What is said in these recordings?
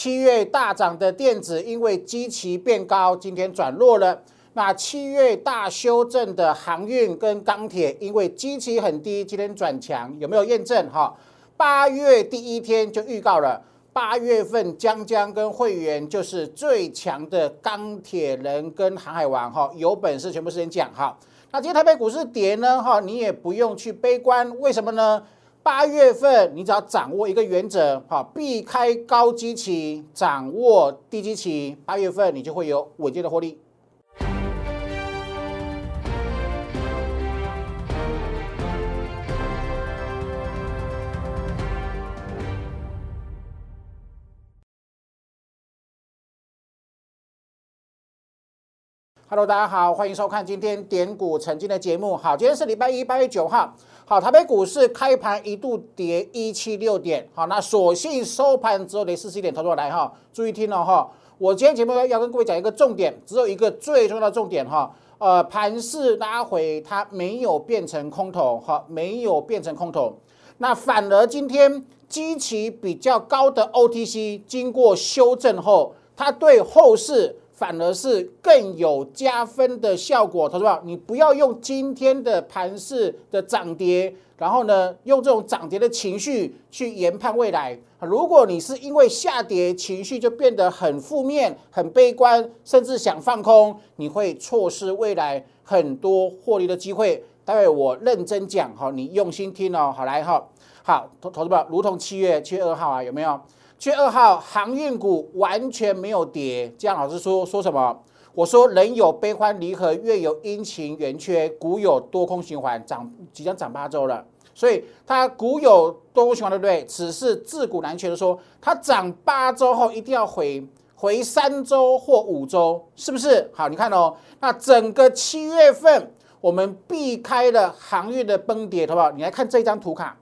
七月大涨的电子，因为基期变高，今天转弱了。那七月大修正的航运跟钢铁，因为基期很低，今天转强，有没有验证？哈，八月第一天就预告了，八月份江江跟会员就是最强的钢铁人跟航海王，哈，有本事全部时间讲哈。那今天台北股市跌呢，哈，你也不用去悲观，为什么呢？八月份你只要掌握一个原则，哈，避开高基期，掌握低基期，八月份你就会有稳健的获利。Hello，大家好，欢迎收看今天点股曾经的节目。好，今天是礼拜一，八月九号。好，台北股市开盘一度跌一七六点。好，那所幸收盘之后跌四十一点，投出来哈。注意听了哈，我今天节目要跟各位讲一个重点，只有一个最重要的重点哈。呃，盘势拉回，它没有变成空头，哈，没有变成空头。那反而今天基期比较高的 OTC 经过修正后，它对后市。反而是更有加分的效果，同志们，你不要用今天的盘势的涨跌，然后呢，用这种涨跌的情绪去研判未来。如果你是因为下跌情绪就变得很负面、很悲观，甚至想放空，你会错失未来很多获利的机会。待会我认真讲哈，你用心听哦。好来哈，好，投投资们，如同七月七月二号啊，有没有？七月二号航运股完全没有跌，姜老师说说什么？我说人有悲欢离合，月有阴晴圆缺，股有多空循环，涨即将涨八周了，所以它股有多空循环，对不对？只是自古难全的说，它涨八周后一定要回回三周或五周，是不是？好，你看哦，那整个七月份我们避开了航运的崩跌，好不好？你来看这张图卡。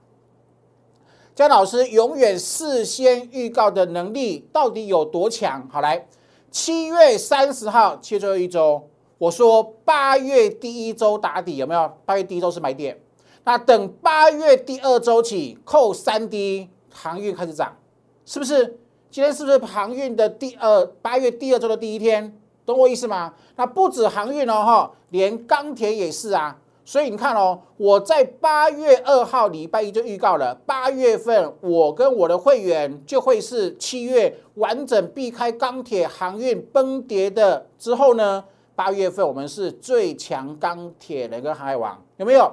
姜老师永远事先预告的能力到底有多强？好来，七月三十号，七月最后一周，我说八月第一周打底有没有？八月第一周是买点，那等八月第二周起扣三 D 航运开始涨，是不是？今天是不是航运的第二八月第二周的第一天？懂我意思吗？那不止航运哦，哈，连钢铁也是啊。所以你看哦，我在八月二号礼拜一就预告了，八月份我跟我的会员就会是七月完整避开钢铁航运崩跌的之后呢，八月份我们是最强钢铁人跟航海王，有没有？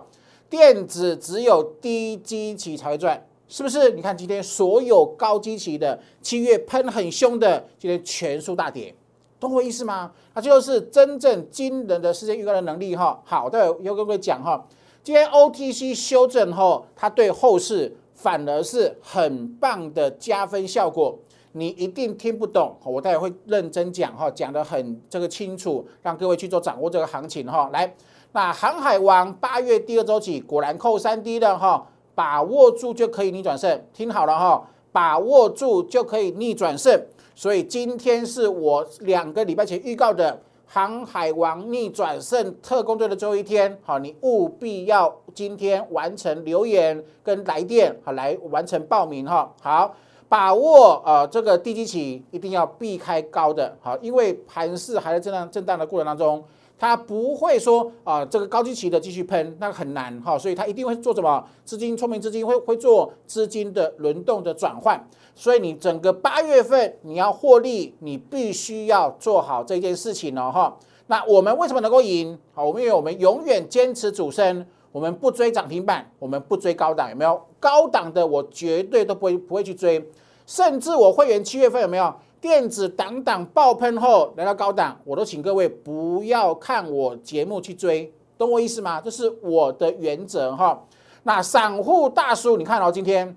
电子只有低基期才会赚，是不是？你看今天所有高基期的七月喷很凶的，今天全数大跌。懂我意思吗？那就是真正惊人的事件预告的能力哈。好的，有跟各位讲哈，今天 OTC 修正后，它对后市反而是很棒的加分效果。你一定听不懂，我待会会认真讲哈，讲得很这个清楚，让各位去做掌握这个行情哈。来，那航海王八月第二周起果然扣三 D 的哈，把握住就可以逆转胜。听好了哈，把握住就可以逆转胜。所以今天是我两个礼拜前预告的航海王逆转胜特工队的最后一天，好，你务必要今天完成留言跟来电，好，来完成报名哈，好，把握呃这个低基期一定要避开高的，好，因为盘势还在震荡震荡的过程当中。它不会说啊，这个高基期的继续喷，那很难哈，所以它一定会做什么？资金聪明资金会会做资金的轮动的转换，所以你整个八月份你要获利，你必须要做好这件事情了哈。那我们为什么能够赢？好，我们因为我们永远坚持主升，我们不追涨停板，我们不追高档，有没有？高档的我绝对都不会不会去追，甚至我会员七月份有没有？电子档档爆喷后来到高档，我都请各位不要看我节目去追，懂我意思吗？这是我的原则哈。那散户大叔，你看哦，今天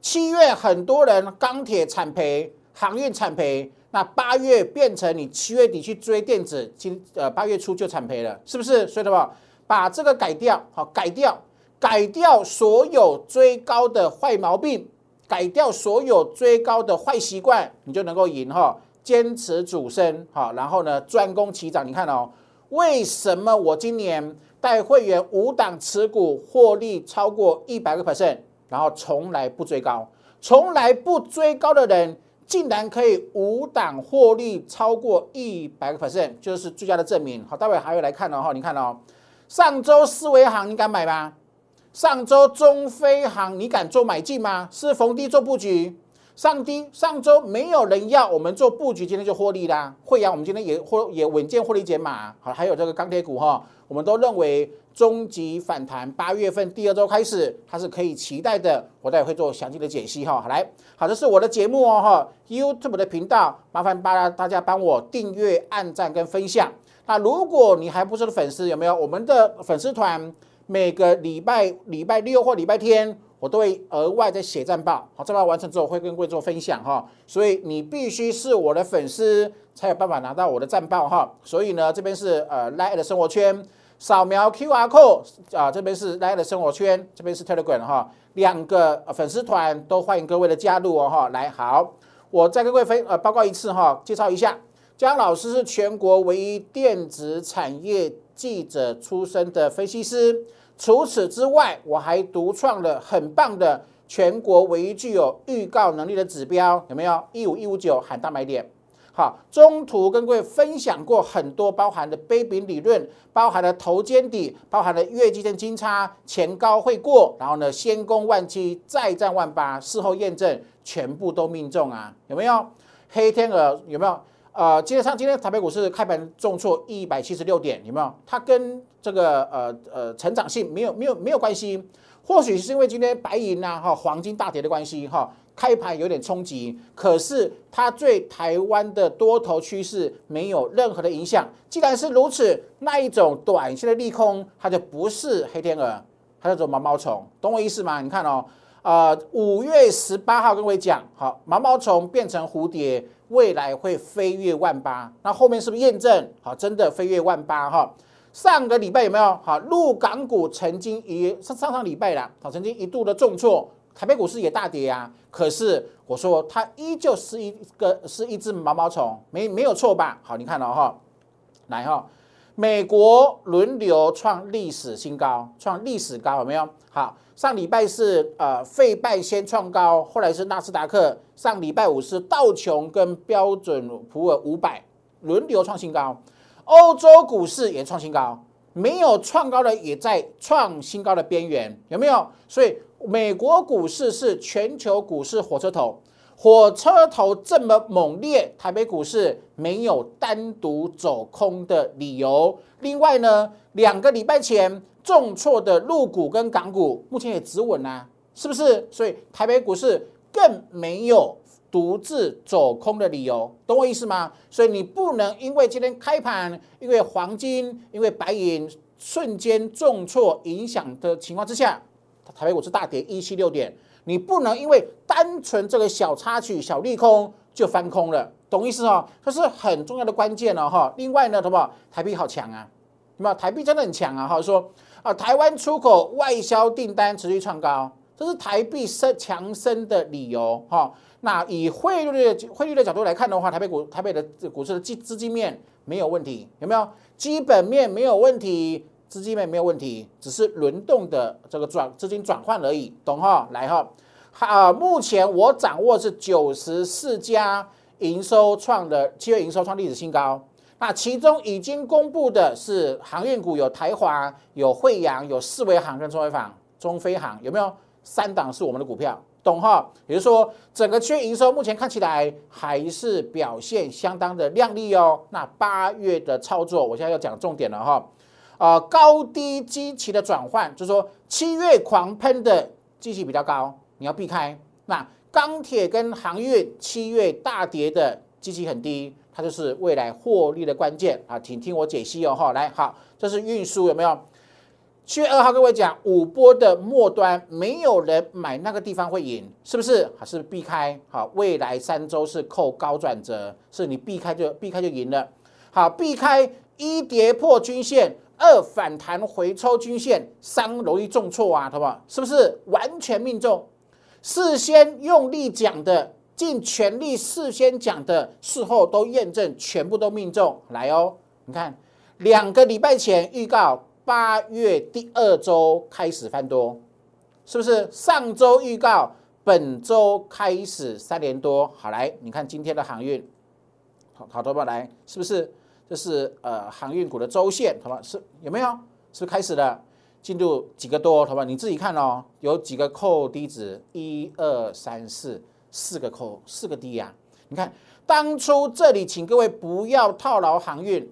七月很多人钢铁惨赔，航运惨赔，那八月变成你七月底去追电子，今呃八月初就惨赔了，是不是？所以的话，把这个改掉，好改掉，改掉所有追高的坏毛病。改掉所有追高的坏习惯，你就能够赢哈。坚持主升哈，然后呢专攻起涨。你看哦，为什么我今年带会员五档持股获利超过一百个 percent，然后从来不追高，从来不追高的人，竟然可以五档获利超过一百个 percent，就是最佳的证明。好，待会还会来看的哈，你看哦，上周四维行你敢买吗？上周中飞行你敢做买进吗？是逢低做布局。上低上周没有人要我们做布局，今天就获利啦。惠阳我们今天也获也稳健获利减码。好，还有这个钢铁股哈，我们都认为终极反弹，八月份第二周开始它是可以期待的。我待会会做详细的解析哈。好来，好，这是我的节目哦哈，YouTube 的频道，麻烦大大家帮我订阅、按赞跟分享。那如果你还不是粉丝，有没有我们的粉丝团？每个礼拜礼拜六或礼拜天。我都会额外再写战报，好，战报完成之后会跟各位做分享哈，所以你必须是我的粉丝才有办法拿到我的战报哈，所以呢，这边是呃 Line 的生活圈，扫描 QR code 啊，这边是 Line 的生活圈，这边是 Telegram 哈，两个粉丝团都欢迎各位的加入哦哈，来好，我再跟各位分呃报告一次哈，介绍一下，江老师是全国唯一电子产业记者出身的分析师。除此之外，我还独创了很棒的全国唯一具有预告能力的指标，有没有？一五一五九喊大买点。好，中途跟各位分享过很多，包含的杯柄理论，包含了头肩底，包含了月季线金叉前高会过，然后呢先攻万七，再战万八，事后验证全部都命中啊，有没有？黑天鹅有没有？呃，今天上今天台北股市开盘重挫一百七十六点，有没有？它跟这个呃呃成长性没有没有没有关系，或许是因为今天白银呐哈黄金大跌的关系哈，开盘有点冲击，可是它对台湾的多头趋势没有任何的影响。既然是如此，那一种短线的利空，它就不是黑天鹅，它叫做毛毛虫，懂我意思吗？你看哦，呃，五月十八号跟各位讲，好，毛毛虫变成蝴蝶。未来会飞跃万八，那后面是不是验证好？真的飞跃万八哈？上个礼拜有没有好？陆港股曾经一上上上礼拜啦，好，曾经一度的重挫，台北股市也大跌啊。可是我说它依旧是一个是一只毛毛虫，没没有错吧？好，你看了哈，来哈，美国轮流创历史新高，创历史高有没有？好。上礼拜是呃费拜先创高，后来是纳斯达克。上礼拜五是道琼跟标准普尔五百轮流创新高，欧洲股市也创新高，没有创高的也在创新高的边缘，有没有？所以美国股市是全球股市火车头，火车头这么猛烈，台北股市没有单独走空的理由。另外呢，两个礼拜前。重挫的陆股跟港股目前也止稳啦，是不是？所以台北股市更没有独自走空的理由，懂我意思吗？所以你不能因为今天开盘，因为黄金、因为白银瞬间重挫影响的情况之下，台北股市大跌一七六点，你不能因为单纯这个小插曲、小利空就翻空了，懂意思哦？这是很重要的关键了哈。另外呢，好不好？台币好强啊，有没有？台币真的很强啊，哈说。啊，台湾出口外销订单持续创高，这是台币升强升的理由哈。那以汇率的汇率的角度来看的话，台北股台北的股市的资资金面没有问题，有没有？基本面没有问题，资金面没有问题，只是轮动的这个转资金转换而已，懂哈？来哈，啊，目前我掌握是九十四家营收创的七月营收创历史新高。那其中已经公布的是航运股，有台华、有惠阳、有四维航跟中飞航、中飞航，有没有？三档是我们的股票，懂哈？也就是说，整个区营收目前看起来还是表现相当的亮丽哦。那八月的操作，我现在要讲重点了哈。啊，高低基期的转换，就是说七月狂喷的基期比较高，你要避开。那钢铁跟航运七月大跌的基期很低。它就是未来获利的关键啊，请听我解析哦哈。来，好，这是运输有没有？七月二号，各位讲五波的末端，没有人买那个地方会赢，是不是？还是避开？好，未来三周是扣高转折，是你避开就避开就赢了。好，避开一跌破均线，二反弹回抽均线，三容易重挫啊，好不好？是不是完全命中？事先用力讲的。尽全力事先讲的，事后都验证，全部都命中。来哦，你看，两个礼拜前预告八月第二周开始翻多，是不是？上周预告本周开始三连多，好来，你看今天的航运，好好多吧，来，是不是？这是呃航运股的周线，好吧？是有没有？是不是开始了？进度几个多，好吧？你自己看哦，有几个扣低值，一二三四，四个扣，四个低呀。你看当初这里，请各位不要套牢航运，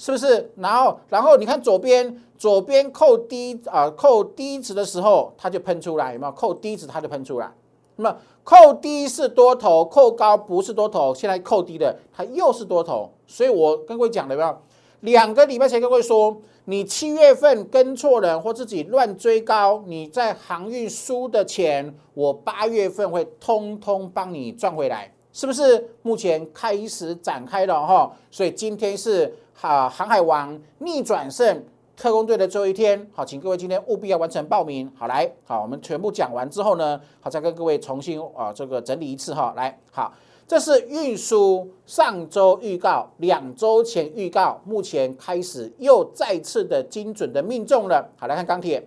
是不是？然后，然后你看左边，左边扣低啊，扣低值的时候，它就喷出来，有没有？扣低值它就喷出来。那么扣低是多头，扣高不是多头。现在扣低的，它又是多头。所以我跟各位讲了没有？两个礼拜前跟各位说，你七月份跟错人或自己乱追高，你在航运输的钱，我八月份会通通帮你赚回来，是不是？目前开始展开了哈，所以今天是哈航海王逆转胜特工队的最后一天，好，请各位今天务必要完成报名。好，来，好，我们全部讲完之后呢，好，再跟各位重新啊这个整理一次哈，来，好。这是运输上周预告，两周前预告，目前开始又再次的精准的命中了。好，来看钢铁，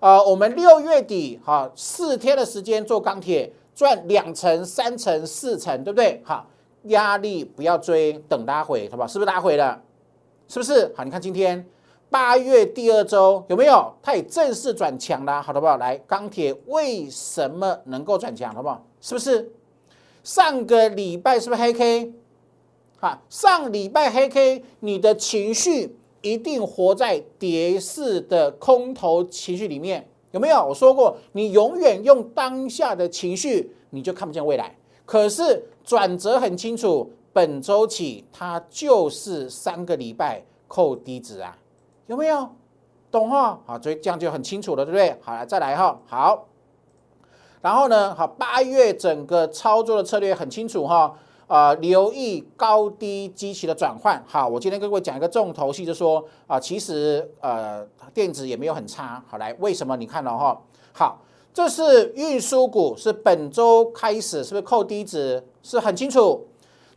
呃，我们六月底哈四天的时间做钢铁，赚两成、三成、四成，对不对？好，压力不要追，等拉回，好不好？是不是拉回了？是不是？好，你看今天八月第二周有没有？它也正式转强了，好的不好？来，钢铁为什么能够转强，好不好？是不是？上个礼拜是不是黑 K？啊，上礼拜黑 K，你的情绪一定活在跌势的空头情绪里面，有没有？我说过，你永远用当下的情绪，你就看不见未来。可是转折很清楚，本周起它就是三个礼拜扣低值啊，有没有？懂哈？好，所以这样就很清楚了，对不对？好了，再来哈，好。然后呢，好，八月整个操作的策略很清楚哈，啊，留意高低机器的转换。好，我今天跟各位讲一个重头戏，就说啊，其实呃，电子也没有很差。好，来，为什么？你看了哈，好，这是运输股，是本周开始是不是扣低值？是很清楚。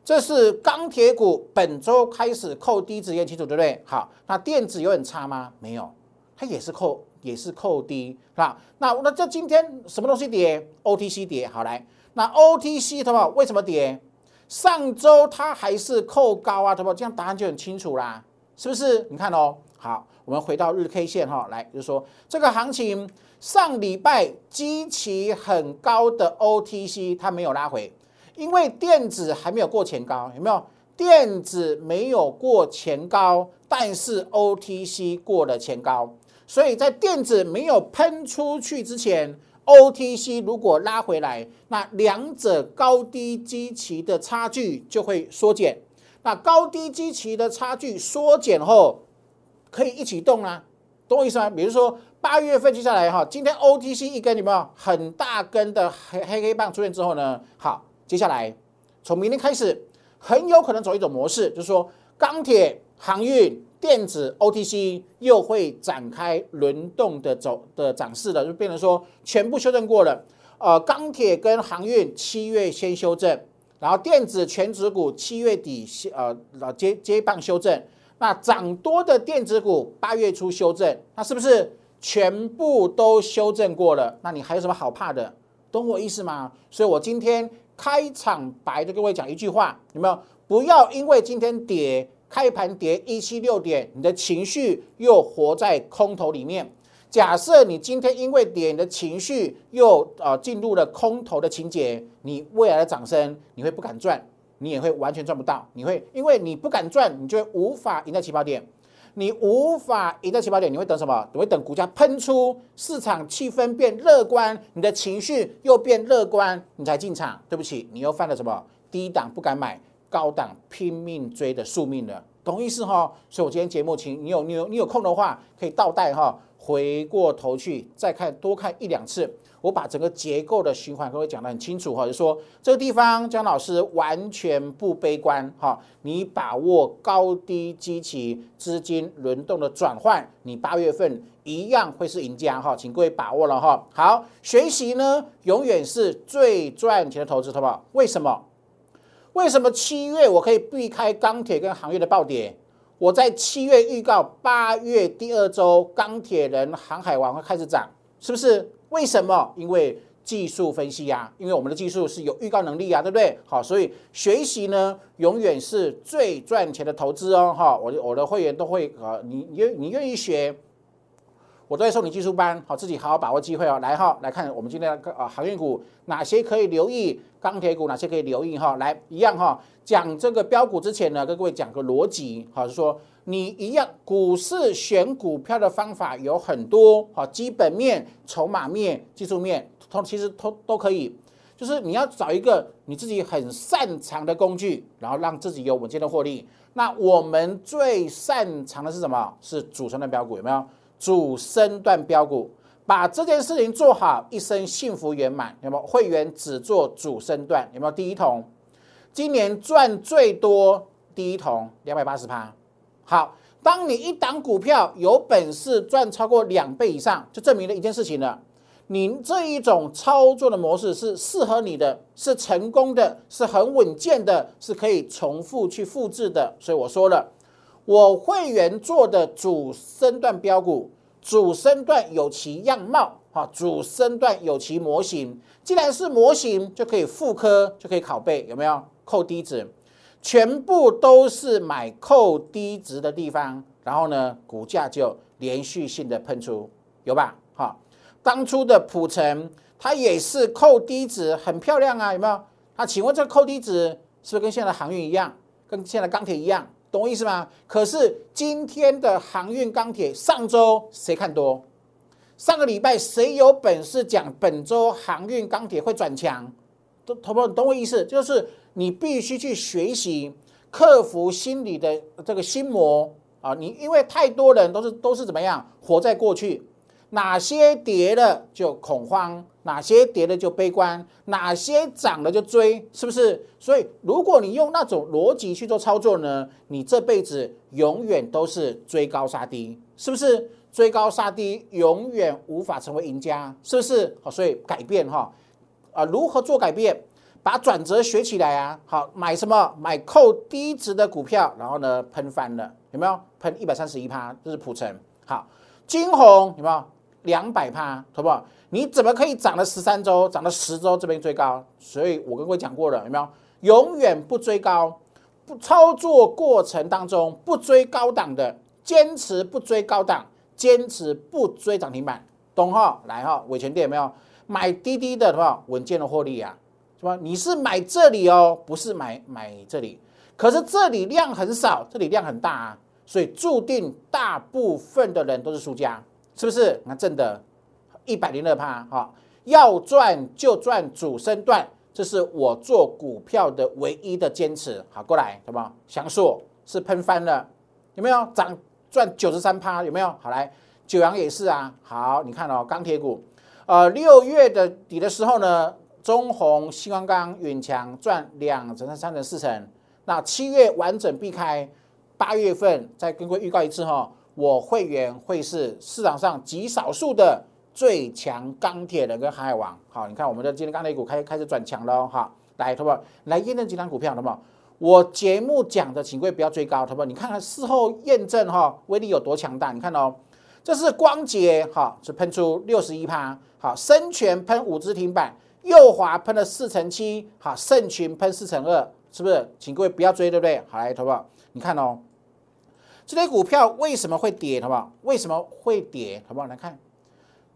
这是钢铁股，本周开始扣低值也清楚，对不对？好，那电子有很差吗？没有，它也是扣。也是扣低，是吧？那那这今天什么东西跌？OTC 跌，好来，那 OTC 的话为什么跌？上周它还是扣高啊，对不？这样答案就很清楚啦，是不是？你看哦，好，我们回到日 K 线哈，来就是说这个行情上礼拜基期很高的 OTC 它没有拉回，因为电子还没有过前高，有没有？电子没有过前高，但是 OTC 过了前高。所以在电子没有喷出去之前，OTC 如果拉回来，那两者高低基期的差距就会缩减。那高低基期的差距缩减后，可以一起动啊，懂我意思吗？比如说八月份接下来哈，今天 OTC 一根有没有很大根的黑黑黑棒出现之后呢？好，接下来从明天开始，很有可能走一种模式，就是说钢铁、航运。电子 OTC 又会展开轮动的走的涨势了，就变成说全部修正过了。呃，钢铁跟航运七月先修正，然后电子全指股七月底呃接接棒修正。那涨多的电子股八月初修正，那是不是全部都修正过了？那你还有什么好怕的？懂我意思吗？所以我今天开场白的各位讲一句话，有没有？不要因为今天跌。开盘跌一七六点，你的情绪又活在空头里面。假设你今天因为跌，你的情绪又呃进入了空头的情节，你未来的掌声你会不敢赚，你也会完全赚不到。你会因为你不敢赚，你就会无法赢在起跑点。你无法赢在起跑点，你会等什么？你会等股价喷出，市场气氛变乐观，你的情绪又变乐观，你才进场。对不起，你又犯了什么？低档不敢买。高档拼命追的宿命了，懂意思哈？所以我今天节目，请你有你有你有空的话，可以倒带哈，回过头去再看多看一两次。我把整个结构的循环各位讲得很清楚哈，就说这个地方姜老师完全不悲观哈。你把握高低基期资金轮动的转换，你八月份一样会是赢家哈，请各位把握了哈。好，学习呢永远是最赚钱的投资，好不好？为什么？为什么七月我可以避开钢铁跟航运的暴跌？我在七月预告八月第二周钢铁人航海王会开始涨，是不是？为什么？因为技术分析呀，因为我们的技术是有预告能力啊，对不对？好，所以学习呢，永远是最赚钱的投资哦，哈，我的我的会员都会啊，你愿你愿意学。我都会送你技术班，好，自己好好把握机会哦。来哈，来看我们今天啊航运股哪些可以留意，钢铁股哪些可以留意哈。来一样哈，讲这个标股之前呢，跟各位讲个逻辑，好，是说你一样股市选股票的方法有很多，好，基本面、筹码面、技术面，通其实都都可以，就是你要找一个你自己很擅长的工具，然后让自己有稳健的获利。那我们最擅长的是什么？是主升段标股，有没有？主升段标股，把这件事情做好，一生幸福圆满。有没有会员只做主升段？有没有第一桶？今年赚最多第一桶两百八十趴。好，当你一档股票有本事赚超过两倍以上，就证明了一件事情了：你这一种操作的模式是适合你的，是成功的，是很稳健的，是可以重复去复制的。所以我说了。我会员做的主升段标股，主升段有其样貌，哈，主升段有其模型。既然是模型，就可以复刻，就可以拷贝，有没有？扣低值，全部都是买扣低值的地方，然后呢，股价就连续性的喷出，有吧？哈，当初的普成，它也是扣低值，很漂亮啊，有没有？那请问这个扣低值是不是跟现在航运一样，跟现在钢铁一样？懂我意思吗？可是今天的航运钢铁，上周谁看多？上个礼拜谁有本事讲本周航运钢铁会转强？都懂不懂懂我意思？就是你必须去学习，克服心理的这个心魔啊！你因为太多人都是都是怎么样活在过去。哪些跌了就恐慌，哪些跌了就悲观，哪些涨了就追，是不是？所以，如果你用那种逻辑去做操作呢，你这辈子永远都是追高杀低，是不是？追高杀低，永远无法成为赢家，是不是？好，所以改变哈啊，如何做改变？把转折学起来啊！好，买什么？买扣低值的股票，然后呢，喷翻了，有没有？喷一百三十一趴，这是普成。好，金红有没有？两百趴，好不好？你怎么可以涨了十三周，涨了十周这边追高？所以我跟各位讲过了，有没有？永远不追高，不操作过程当中不追高档的，坚持不追高档，坚持不追涨停板，懂哈？来哈，伟权店有没有买滴滴的，好不好？稳健的获利啊，是吧？你是买这里哦，不是买买这里，可是这里量很少，这里量很大啊，所以注定大部分的人都是输家。是不是？那挣的，一百零二趴哈，要赚就赚主升段，这是我做股票的唯一的坚持。好，过来，好不好？翔硕是喷翻了，有没有涨赚九十三趴？有没有？好来，九阳也是啊。好，你看哦，钢铁股，呃，六月的底的时候呢，中红、新光钢、远强赚两成、三成、四成。那七月完整避开，八月份再跟各位预告一次哈。我会员会是市场上极少数的最强钢铁人跟航海王。好，你看我们的今天钢铁股开开始转强了哈。来，同学们来验证几张股票，好不好？我节目讲的，请各位不要追高，同学们，你看看事后验证哈，威力有多强大？你看哦，这是光捷哈，是喷出六十一趴，好，深全喷五只停板，右华喷了四成七，好，盛群喷四成二，是不是？请各位不要追，对不对？好，来，同学们，你看哦。这类股票为什么会跌？好不好？为什么会跌？好不好？来看，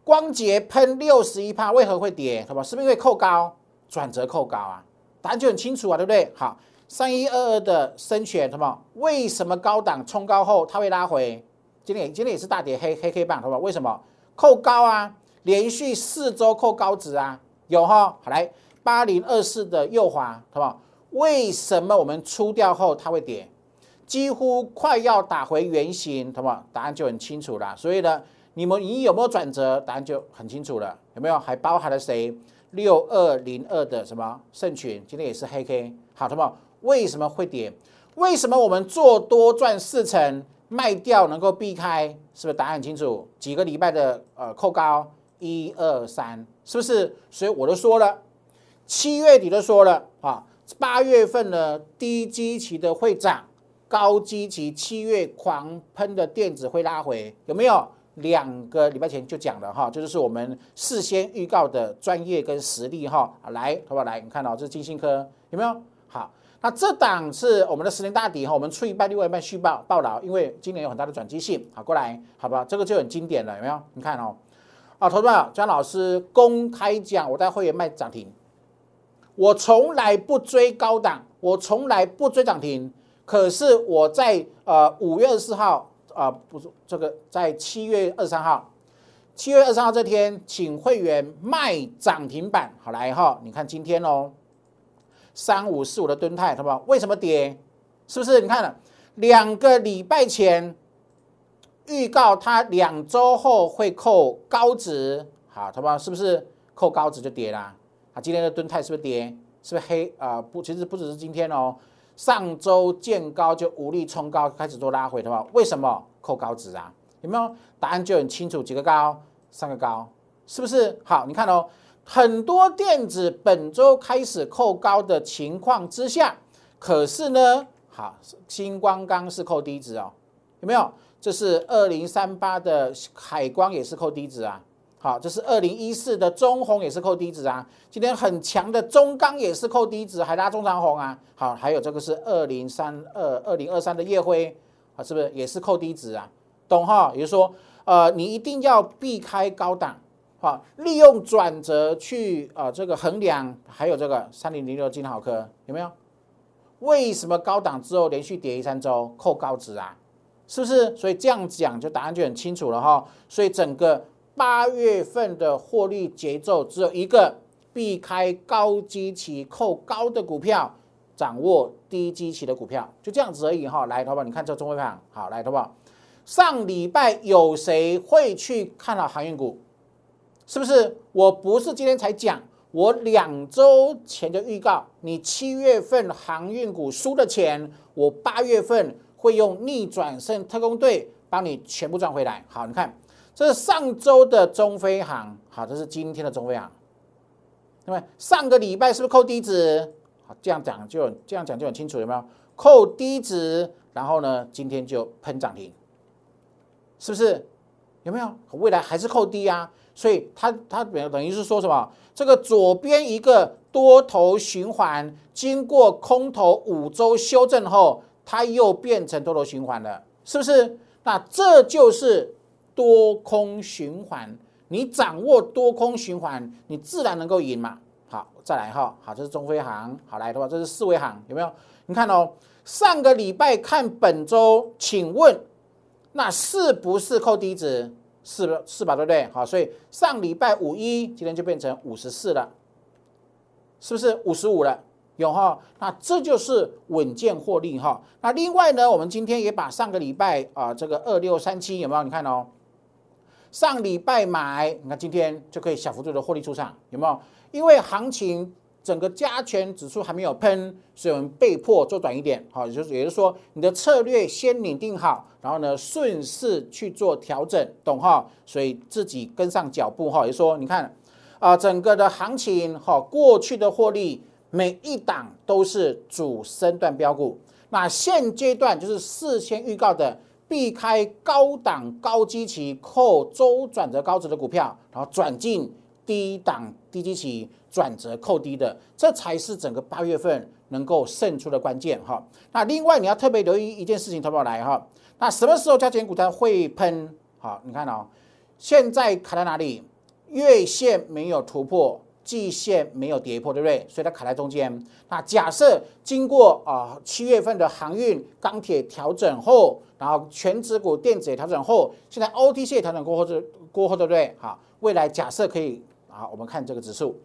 光捷喷六十一帕，为何会跌？好不好？是不是因为扣高，转折扣高啊？答案就很清楚啊，对不对？好，三一二二的深选，好不好？为什么高档冲高后它会拉回？今天今天也是大跌，黑黑黑棒，好不好？为什么？扣高啊，连续四周扣高值啊，有哈？好来，八零二四的右滑，好不好？为什么我们出掉后它会跌？几乎快要打回原形，好不？答案就很清楚了。所以呢，你们你有没有转折？答案就很清楚了。有没有？还包含了谁？六二零二的什么圣群？今天也是黑 K。好，好不好？为什么会跌？为什么我们做多赚四成，卖掉能够避开？是不是答案很清楚？几个礼拜的呃扣高，一二三，是不是？所以我都说了，七月底都说了啊，八月份呢低基期的会涨。高基期七月狂喷的电子会拉回，有没有？两个礼拜前就讲了哈，这就是我们事先预告的专业跟实力哈。来，好不好？来，你看到这是金星科有没有？好，那这档是我们的十年大底哈，我们出一半，另外一半续报报道，因为今年有很大的转机性。好，过来，好吧，这个就很经典了，有没有？你看哦，啊，投资者姜老师公开讲，我带会员卖涨停，我从来不追高档，我从来不追涨停。可是我在呃五月二十四号啊，不是这个，在七月二十三号，七月二十三号这天，请会员卖涨停板。好来哈，你看今天哦，三五四五的吨泰，好不好？为什么跌？是不是？你看了两个礼拜前预告，它两周后会扣高值，好，好不好？是不是扣高值就跌啦？啊，今天的吨泰是不是跌？是不是黑啊？不，其实不只是今天哦。上周见高就无力冲高，开始做拉回的话，为什么扣高值啊？有没有答案就很清楚？几个高，三个高，是不是？好，你看哦，很多电子本周开始扣高的情况之下，可是呢，好，星光刚是扣低值哦，有没有？这是二零三八的海光也是扣低值啊。好，这是二零一四的中红也是扣低值啊，今天很强的中钢也是扣低值，还拉中长红啊。好，还有这个是二零三二二零二三的夜辉啊，是不是也是扣低值啊？懂哈？也就是说，呃，你一定要避开高档，好，利用转折去啊这个衡量。还有这个三零零六金豪科有没有？为什么高档之后连续跌一三周扣高值啊？是不是？所以这样讲就答案就很清楚了哈。所以整个。八月份的获利节奏只有一个，避开高基期扣高的股票，掌握低基期的股票，就这样子而已哈。来，淘宝，你看这中微盘，好，来，淘宝。上礼拜有谁会去看好航运股？是不是？我不是今天才讲，我两周前就预告，你七月份航运股输的钱，我八月份会用逆转胜特工队帮你全部赚回来。好，你看。这是上周的中飞航，好，这是今天的中飞航。那么上个礼拜是不是扣低值？好，这样讲就这样讲就很清楚，有没有？扣低值，然后呢，今天就喷涨停，是不是？有没有？未来还是扣低啊？所以它它等等于是说什么？这个左边一个多头循环，经过空头五周修正后，它又变成多头循环了，是不是？那这就是。多空循环，你掌握多空循环，你自然能够赢嘛。好，再来哈，好，这是中飞航，好来的话，这是四维航，有没有？你看哦，上个礼拜看本周，请问那是不是扣低值？是是吧？对不对？好，所以上礼拜五一，今天就变成五十四了，是不是五十五了？有哈？那这就是稳健获利哈。那另外呢，我们今天也把上个礼拜啊，这个二六三七有没有？你看哦。上礼拜买，你看今天就可以小幅度的获利出场，有没有？因为行情整个加权指数还没有喷，所以我们被迫做短一点，好，也就是也就是说，你的策略先拟定好，然后呢顺势去做调整，懂哈？所以自己跟上脚步哈，也说你看啊，整个的行情哈，过去的获利每一档都是主升段标股，那现阶段就是事先预告的。避开高档高基期扣周转折高值的股票，然后转进低档低基期转折扣低的，这才是整个八月份能够胜出的关键哈。那另外你要特别留意一件事情，投保来哈。那什么时候加权股才会喷？好，你看哦，现在卡在哪里？月线没有突破。季线没有跌破，对不对？所以它卡在中间。那假设经过啊七月份的航运、钢铁调整后，然后全指股、电子也调整后，现在 OTC 也调整过后，这过后对不对？好，未来假设可以啊，我们看这个指数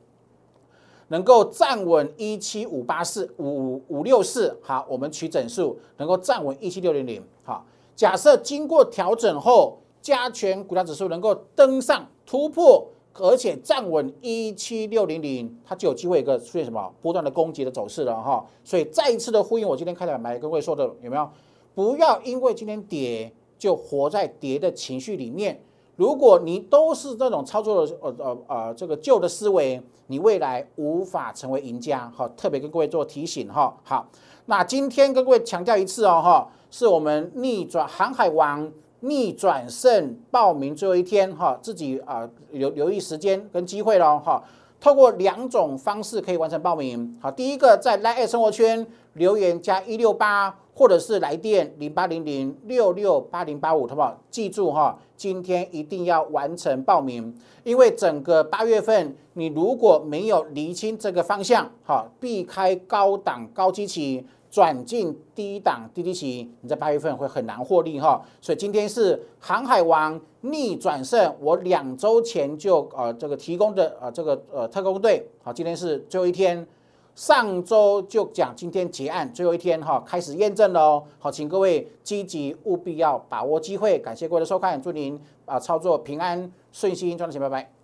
能够站稳一七五八四五五六四，好，我们取整数能够站稳一七六零零，好，假设经过调整后，加权股价指数能够登上突破。而且站稳一七六零零，它就有机会一个出现什么波段的攻击的走势了哈。所以再一次的呼应我今天开场白跟各位说的有没有？不要因为今天跌就活在跌的情绪里面。如果你都是这种操作的呃呃呃这个旧的思维，你未来无法成为赢家。好，特别跟各位做提醒哈。好，那今天跟各位强调一次哦哈，是我们逆转航海王。逆转胜报名最后一天哈，自己啊留留意时间跟机会喽哈。透过两种方式可以完成报名。好，第一个在 Line 生活圈留言加一六八，或者是来电零八零零六六八零八五，好不好？记住哈，今天一定要完成报名，因为整个八月份你如果没有厘清这个方向，哈，避开高档高基期。转进低档低低期，你在八月份会很难获利哈。所以今天是航海王逆转胜，我两周前就呃这个提供的呃这个呃特工队，好，今天是最后一天，上周就讲今天结案最后一天哈，开始验证喽。好，请各位积极务必要把握机会，感谢各位的收看，祝您啊操作平安顺心，赚到钱，拜拜。